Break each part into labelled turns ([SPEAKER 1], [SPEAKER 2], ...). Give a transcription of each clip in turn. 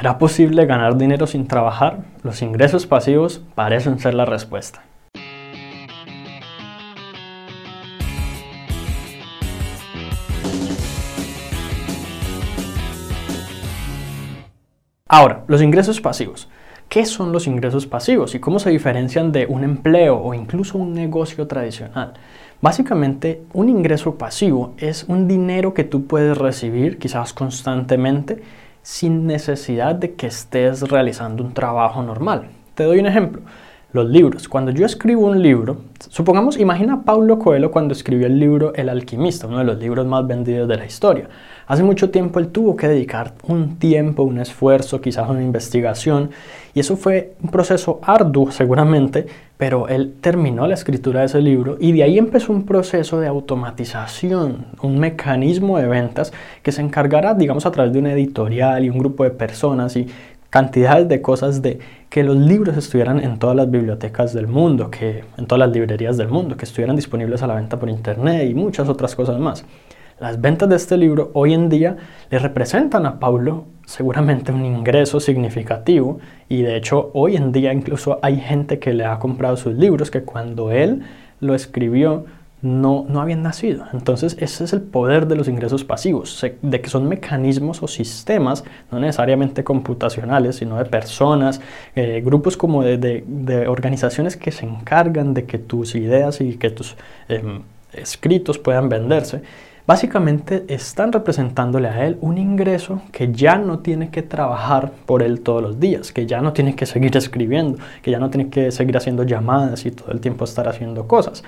[SPEAKER 1] ¿Será posible ganar dinero sin trabajar? Los ingresos pasivos parecen ser la respuesta. Ahora, los ingresos pasivos. ¿Qué son los ingresos pasivos y cómo se diferencian de un empleo o incluso un negocio tradicional? Básicamente, un ingreso pasivo es un dinero que tú puedes recibir quizás constantemente sin necesidad de que estés realizando un trabajo normal. Te doy un ejemplo. Los libros. Cuando yo escribo un libro, supongamos, imagina a Paulo Coelho cuando escribió el libro El alquimista, uno de los libros más vendidos de la historia. Hace mucho tiempo él tuvo que dedicar un tiempo, un esfuerzo, quizás una investigación, y eso fue un proceso arduo seguramente, pero él terminó la escritura de ese libro y de ahí empezó un proceso de automatización, un mecanismo de ventas que se encargará, digamos, a través de una editorial y un grupo de personas y cantidades de cosas de que los libros estuvieran en todas las bibliotecas del mundo, que en todas las librerías del mundo, que estuvieran disponibles a la venta por internet y muchas otras cosas más. Las ventas de este libro hoy en día le representan a Pablo seguramente un ingreso significativo y de hecho hoy en día incluso hay gente que le ha comprado sus libros que cuando él lo escribió no, no habían nacido. Entonces ese es el poder de los ingresos pasivos, de que son mecanismos o sistemas, no necesariamente computacionales, sino de personas, eh, grupos como de, organizaciones que se encargan de que tus ideas y que tus em, escritos puedan venderse básicamente están representándole a él un ingreso que ya no tiene que trabajar por él todos los días, que ya no tiene que seguir escribiendo, que ya no tiene que seguir haciendo llamadas y todo el tiempo estar haciendo cosas.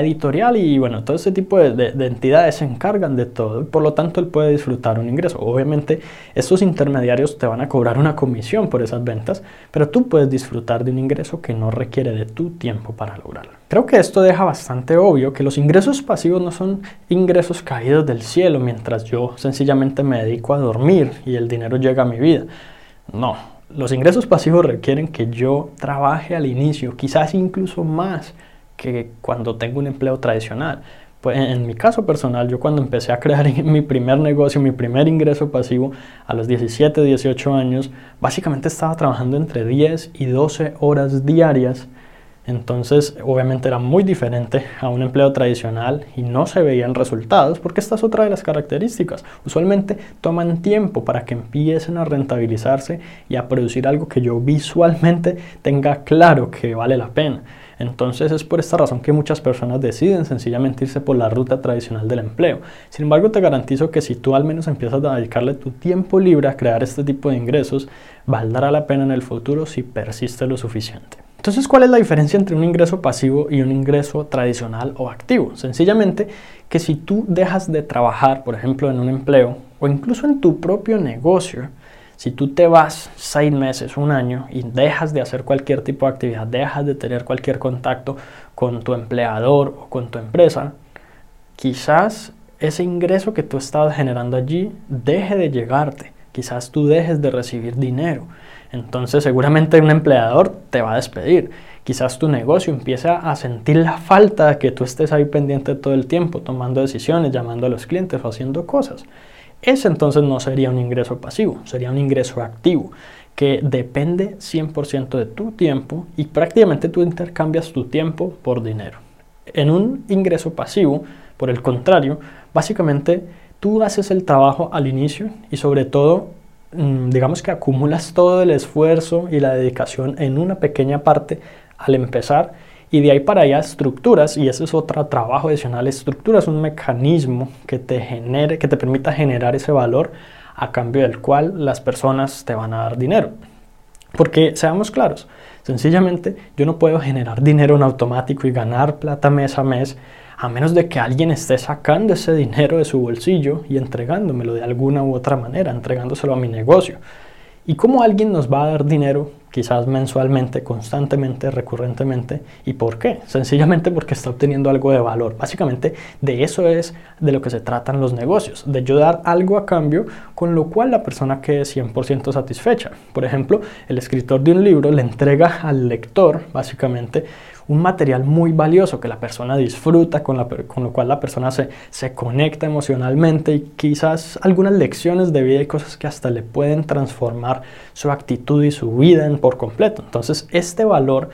[SPEAKER 1] Editorial y bueno, todo ese tipo de, entidades se encargan de todo, por lo tanto él puede disfrutar un ingreso. Obviamente estos intermediarios te van a cobrar una comisión por esas ventas, pero tú puedes disfrutar de un ingreso que no requiere de tu tiempo para lograrlo. Creo que esto deja bastante obvio que los ingresos pasivos no son ingresos caídos del cielo mientras yo sencillamente me dedico a dormir y el dinero llega a mi vida. No, los ingresos pasivos requieren que yo trabaje al inicio, quizás incluso más que cuando tengo un empleo tradicional. Pues en mi caso personal, yo cuando empecé a crear mi primer negocio, mi primer ingreso pasivo a los 17, 18 años, básicamente estaba trabajando entre 10 y 12 horas diarias. Entonces, obviamente era muy diferente a un empleo tradicional y no se veían resultados porque esta es otra de las características. Usualmente toman tiempo para que empiecen a rentabilizarse y a producir algo que yo visualmente tenga claro que vale la pena. Entonces es por esta razón que muchas personas deciden sencillamente irse por la ruta tradicional del empleo. Sin embargo, te garantizo que si tú al menos empiezas a dedicarle tu tiempo libre a crear este tipo de ingresos, valdrá la pena en el futuro si persiste lo suficiente. Entonces, ¿cuál es la diferencia entre un ingreso pasivo y un ingreso tradicional o activo? Sencillamente que si tú dejas de trabajar, por ejemplo, en un empleo o incluso en tu propio negocio, si tú te vas seis meses, un año y dejas de hacer cualquier tipo de actividad, dejas de tener cualquier contacto con tu empleador o con tu empresa, quizás ese ingreso que tú estabas generando allí deje de llegarte. Quizás tú dejes de recibir dinero. Entonces seguramente un empleador te va a despedir. Quizás tu negocio empiece a sentir la falta de que tú estés ahí pendiente todo el tiempo, tomando decisiones, llamando a los clientes o haciendo cosas. Ese entonces no sería un ingreso pasivo, sería un ingreso activo que depende 100% de tu tiempo y prácticamente tú intercambias tu tiempo por dinero. En un ingreso pasivo, por el contrario, básicamente tú haces el trabajo al inicio y sobre todo, mm, digamos que acumulas todo el esfuerzo y la dedicación en una pequeña parte al empezar y de ahí para allá estructuras, y ese es otro trabajo adicional, estructuras un mecanismo que te genere, que te permita generar ese valor a cambio del cual las personas te van a dar dinero. Porque seamos claros, sencillamente yo no puedo generar dinero en automático y ganar plata mes a mes a menos de que alguien esté sacando ese dinero de su bolsillo y entregándomelo de alguna u otra manera, entregándoselo a mi negocio. ¿Y cómo alguien nos va a dar dinero quizás mensualmente, constantemente, recurrentemente. ¿Y por qué? Sencillamente porque está obteniendo algo de valor. Básicamente de eso es de lo que se tratan los negocios, de yo dar algo a cambio con lo cual la persona quede 100% satisfecha. Por ejemplo, el escritor de un libro le entrega al lector básicamente un material muy valioso que la persona disfruta, con, la, con lo cual la persona se, se conecta emocionalmente y quizás algunas lecciones de vida y cosas que hasta le pueden transformar su actitud y su vida en por completo. Entonces, este valor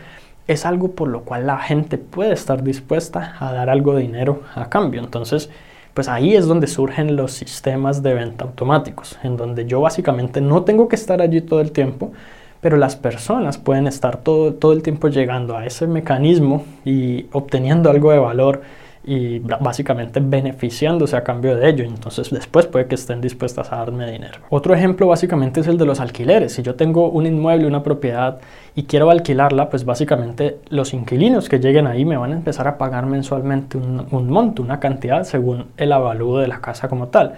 [SPEAKER 1] es algo por lo cual la gente puede estar dispuesta a dar algo de dinero a cambio. Entonces, pues ahí es donde surgen los sistemas de venta automáticos, en donde yo básicamente no tengo que estar allí todo el tiempo, pero las personas pueden estar todo, todo el tiempo llegando a ese mecanismo y obteniendo algo de valor y básicamente beneficiándose a cambio de ello. Entonces después puede que estén dispuestas a darme dinero. Otro ejemplo básicamente es el de los alquileres. Si yo tengo un inmueble, una propiedad y quiero alquilarla, pues básicamente los inquilinos que lleguen ahí me van a empezar a pagar mensualmente un, un monto, una cantidad según el avalúo de la casa como tal.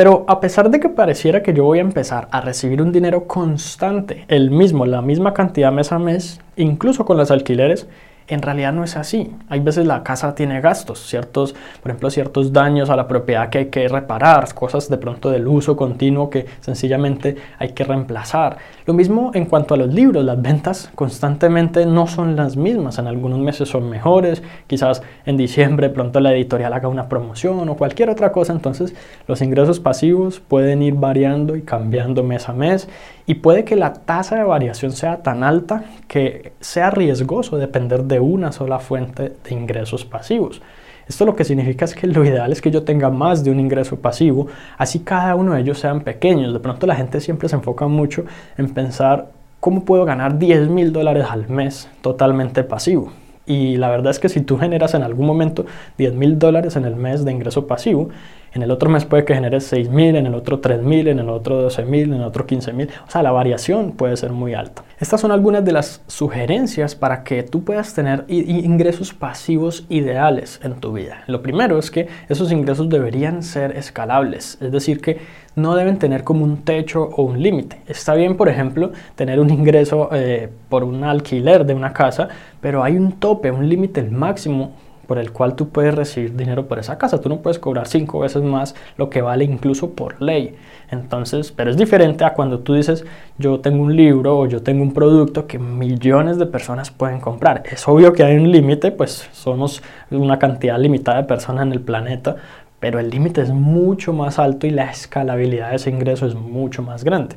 [SPEAKER 1] Pero a pesar de que pareciera que yo voy a empezar a recibir un dinero constante, el mismo, la misma cantidad mes a mes, incluso con los alquileres, en realidad no es así. Hay veces la casa tiene gastos, ciertos, por ejemplo, ciertos daños a la propiedad que hay que reparar, cosas de pronto del uso continuo que sencillamente hay que reemplazar. Lo mismo en cuanto a los libros, las ventas constantemente no son las mismas. En algunos meses son mejores, quizás en diciembre pronto la editorial haga una promoción o cualquier otra cosa. Entonces los ingresos pasivos pueden ir variando y cambiando mes a mes y puede que la tasa de variación sea tan alta que sea riesgoso depender de una sola fuente de ingresos pasivos. Esto lo que significa es que lo ideal es que yo tenga más de un ingreso pasivo, así cada uno de ellos sean pequeños. De pronto la gente siempre se enfoca mucho en pensar cómo puedo ganar 10 mil dólares al mes totalmente pasivo. Y la verdad es que si tú generas en algún momento 10 mil dólares en el mes de ingreso pasivo, en el otro mes puede que generes 6.000, en el otro 3.000, en el otro 12.000, en el otro 15.000. O sea, la variación puede ser muy alta. Estas son algunas de las sugerencias para que tú puedas tener ingresos pasivos ideales en tu vida. Lo primero es que esos ingresos deberían ser escalables, es decir, que no deben tener como un techo o un límite. Está bien, por ejemplo, tener un ingreso eh, por un alquiler de una casa, pero hay un tope, un límite máximo por el cual tú puedes recibir dinero por esa casa. Tú no puedes cobrar cinco veces más lo que vale incluso por ley. Entonces, pero es diferente a cuando tú dices, yo tengo un libro o yo tengo un producto que millones de personas pueden comprar. Es obvio que hay un límite, pues somos una cantidad limitada de personas en el planeta, pero el límite es mucho más alto y la escalabilidad de ese ingreso es mucho más grande.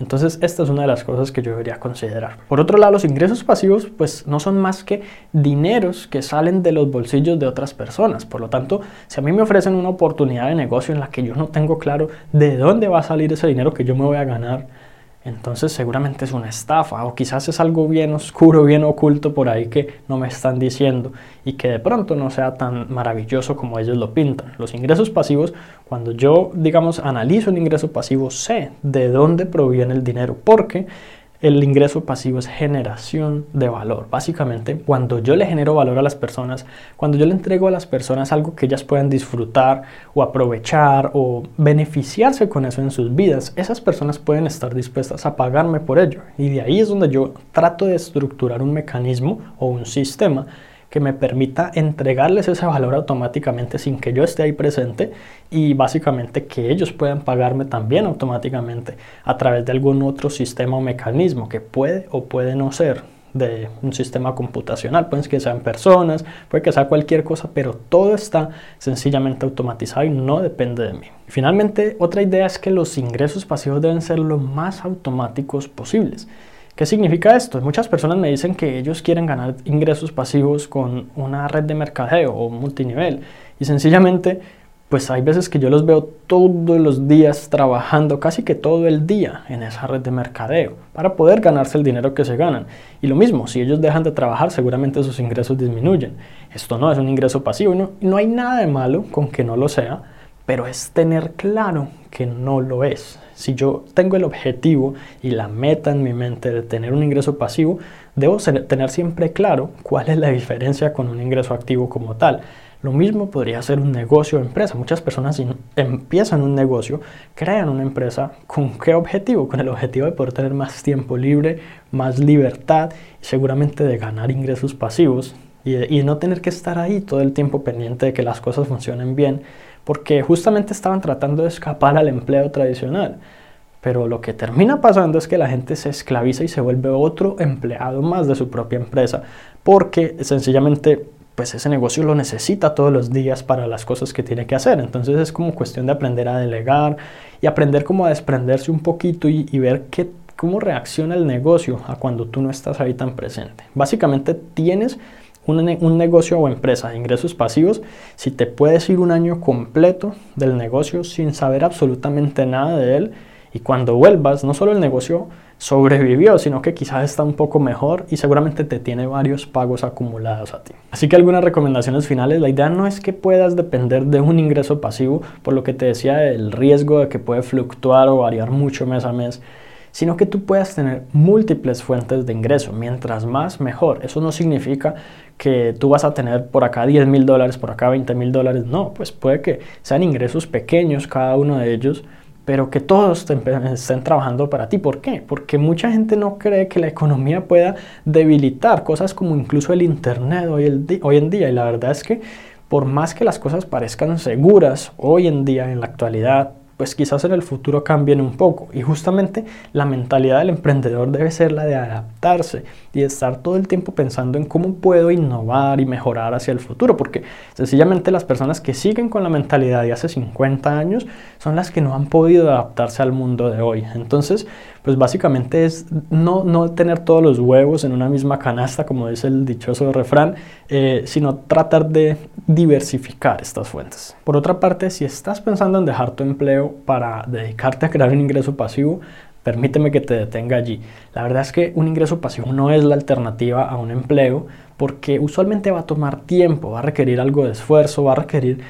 [SPEAKER 1] Entonces, esta es una de las cosas que yo debería considerar. Por otro lado, los ingresos pasivos pues no son más que dineros que salen de los bolsillos de otras personas. Por lo tanto, si a mí me ofrecen una oportunidad de negocio en la que yo no tengo claro de dónde va a salir ese dinero que yo me voy a ganar, entonces seguramente es una estafa o quizás es algo bien oscuro, bien oculto por ahí que no me están diciendo y que de pronto no sea tan maravilloso como ellos lo pintan. Los ingresos pasivos, cuando yo digamos analizo un ingreso pasivo, sé de dónde proviene el dinero porque el ingreso pasivo es generación de valor. Básicamente, cuando yo le genero valor a las personas, cuando yo le entrego a las personas algo que ellas puedan disfrutar o aprovechar o beneficiarse con eso en sus vidas, esas personas pueden estar dispuestas a pagarme por ello. Y de ahí es donde yo trato de estructurar un mecanismo o un sistema que me permita entregarles ese valor automáticamente sin que yo esté ahí presente y básicamente que ellos puedan pagarme también automáticamente a través de algún otro sistema o mecanismo que puede o puede no ser de un sistema computacional, puede que sean personas, puede que sea cualquier cosa, pero todo está sencillamente automatizado y no depende de mí. Finalmente, otra idea es que los ingresos pasivos deben ser lo más automáticos posibles. ¿Qué significa esto? Muchas personas me dicen que ellos quieren ganar ingresos pasivos con una red de mercadeo o multinivel y sencillamente pues hay veces que yo los veo todos los días trabajando casi que todo el día en esa red de mercadeo para poder ganarse el dinero que se ganan. Y lo mismo, si ellos dejan de trabajar, seguramente sus ingresos disminuyen. Esto no es un ingreso pasivo, no, no hay nada de malo con que no lo sea, pero es tener claro que no lo es. Si yo tengo el objetivo y la meta en mi mente de tener un ingreso pasivo, debo tener siempre claro cuál es la diferencia con un ingreso activo como tal. Lo mismo podría ser un negocio o empresa. Muchas personas empiezan un negocio, crean una empresa, ¿con qué objetivo? Con el objetivo de poder tener más tiempo libre, más libertad seguramente de ganar ingresos pasivos y, y no tener que estar ahí todo el tiempo pendiente de que las cosas funcionen bien porque justamente estaban tratando de escapar al empleo tradicional. Pero lo que termina pasando es que la gente se esclaviza y se vuelve otro empleado más de su propia empresa, porque sencillamente pues ese negocio lo necesita todos los días para las cosas que tiene que hacer. Entonces es como cuestión de aprender a delegar y aprender como a desprenderse un poquito y, ver qué, cómo reacciona el negocio a cuando tú no estás ahí tan presente. Básicamente tienes un, negocio o empresa de ingresos pasivos si te puedes ir un año completo del negocio sin saber absolutamente nada de él y cuando vuelvas no solo el negocio sobrevivió, sino que quizás está un poco mejor y seguramente te tiene varios pagos acumulados a ti. Así que algunas recomendaciones finales, la idea no es que puedas depender de un ingreso pasivo, por lo que te decía el riesgo de que puede fluctuar o variar mucho mes a mes, sino que tú puedas tener múltiples fuentes de ingreso, mientras más mejor. Eso no significa que tú vas a tener por acá 10 mil dólares, por acá 20 mil dólares, no, pues puede que sean ingresos pequeños cada uno de ellos pero que todos estén trabajando para ti. ¿Por qué? Porque mucha gente no cree que la economía pueda debilitar cosas como incluso el Internet hoy, hoy en día. Y la verdad es que por más que las cosas parezcan seguras hoy en día, en la actualidad, pues quizás en el futuro cambien un poco. Y justamente la mentalidad del emprendedor debe ser la de adaptarse y estar todo el tiempo pensando en cómo puedo innovar y mejorar hacia el futuro, porque sencillamente las personas que siguen con la mentalidad de hace 50 años son las que no han podido adaptarse al mundo de hoy. Entonces, pues básicamente es no, no tener todos los huevos en una misma canasta, como dice el dichoso refrán, eh, sino tratar de diversificar estas fuentes. Por otra parte, si estás pensando en dejar tu empleo para dedicarte a crear un ingreso pasivo, permíteme que te detenga allí. La verdad es que un ingreso pasivo no es la alternativa a un empleo porque usualmente va a tomar tiempo, va a requerir algo de esfuerzo, va a requerir,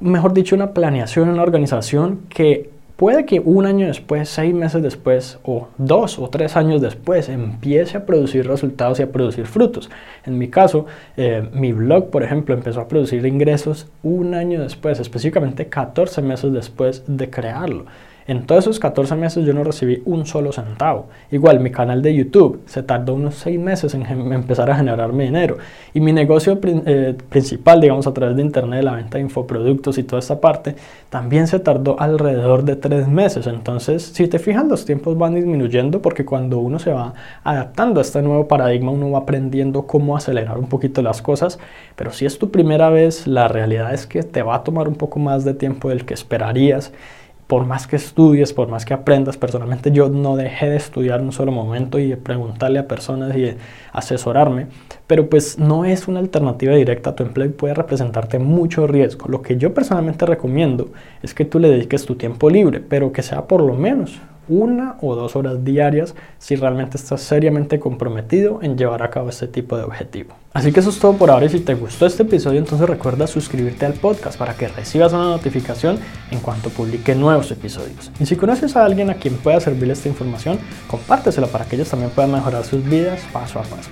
[SPEAKER 1] mejor dicho, una planeación, una organización que Puede que un año después, seis meses después o dos o tres años después empiece a producir resultados y a producir frutos. En mi caso, eh, mi blog, por ejemplo, empezó a producir ingresos un año después, específicamente 14 meses después de crearlo. En todos esos 14 meses yo no recibí un solo centavo. Igual mi canal de YouTube se tardó unos 6 meses en empezar a generarme dinero. Y mi negocio eh, principal, digamos a través de internet, la venta de infoproductos y toda esta parte, también se tardó alrededor de 3 meses. Entonces, si te fijas, los tiempos van disminuyendo porque cuando uno se va adaptando a este nuevo paradigma, uno va aprendiendo cómo acelerar un poquito las cosas. Pero si es tu primera vez, la realidad es que te va a tomar un poco más de tiempo del que esperarías por más que estudies, por más que aprendas, personalmente yo no dejé de estudiar un solo momento y de preguntarle a personas y de asesorarme, pero pues no es una alternativa directa a tu empleo y puede representarte mucho riesgo. Lo que yo personalmente recomiendo es que tú le dediques tu tiempo libre, pero que sea por lo menos una o dos horas diarias si realmente estás seriamente comprometido en llevar a cabo este tipo de objetivo. Así que eso es todo por ahora y si te gustó este episodio entonces recuerda suscribirte al podcast para que recibas una notificación en cuanto publique nuevos episodios. Y si conoces a alguien a quien pueda servirle esta información, compártesela para que ellos también puedan mejorar sus vidas paso a paso.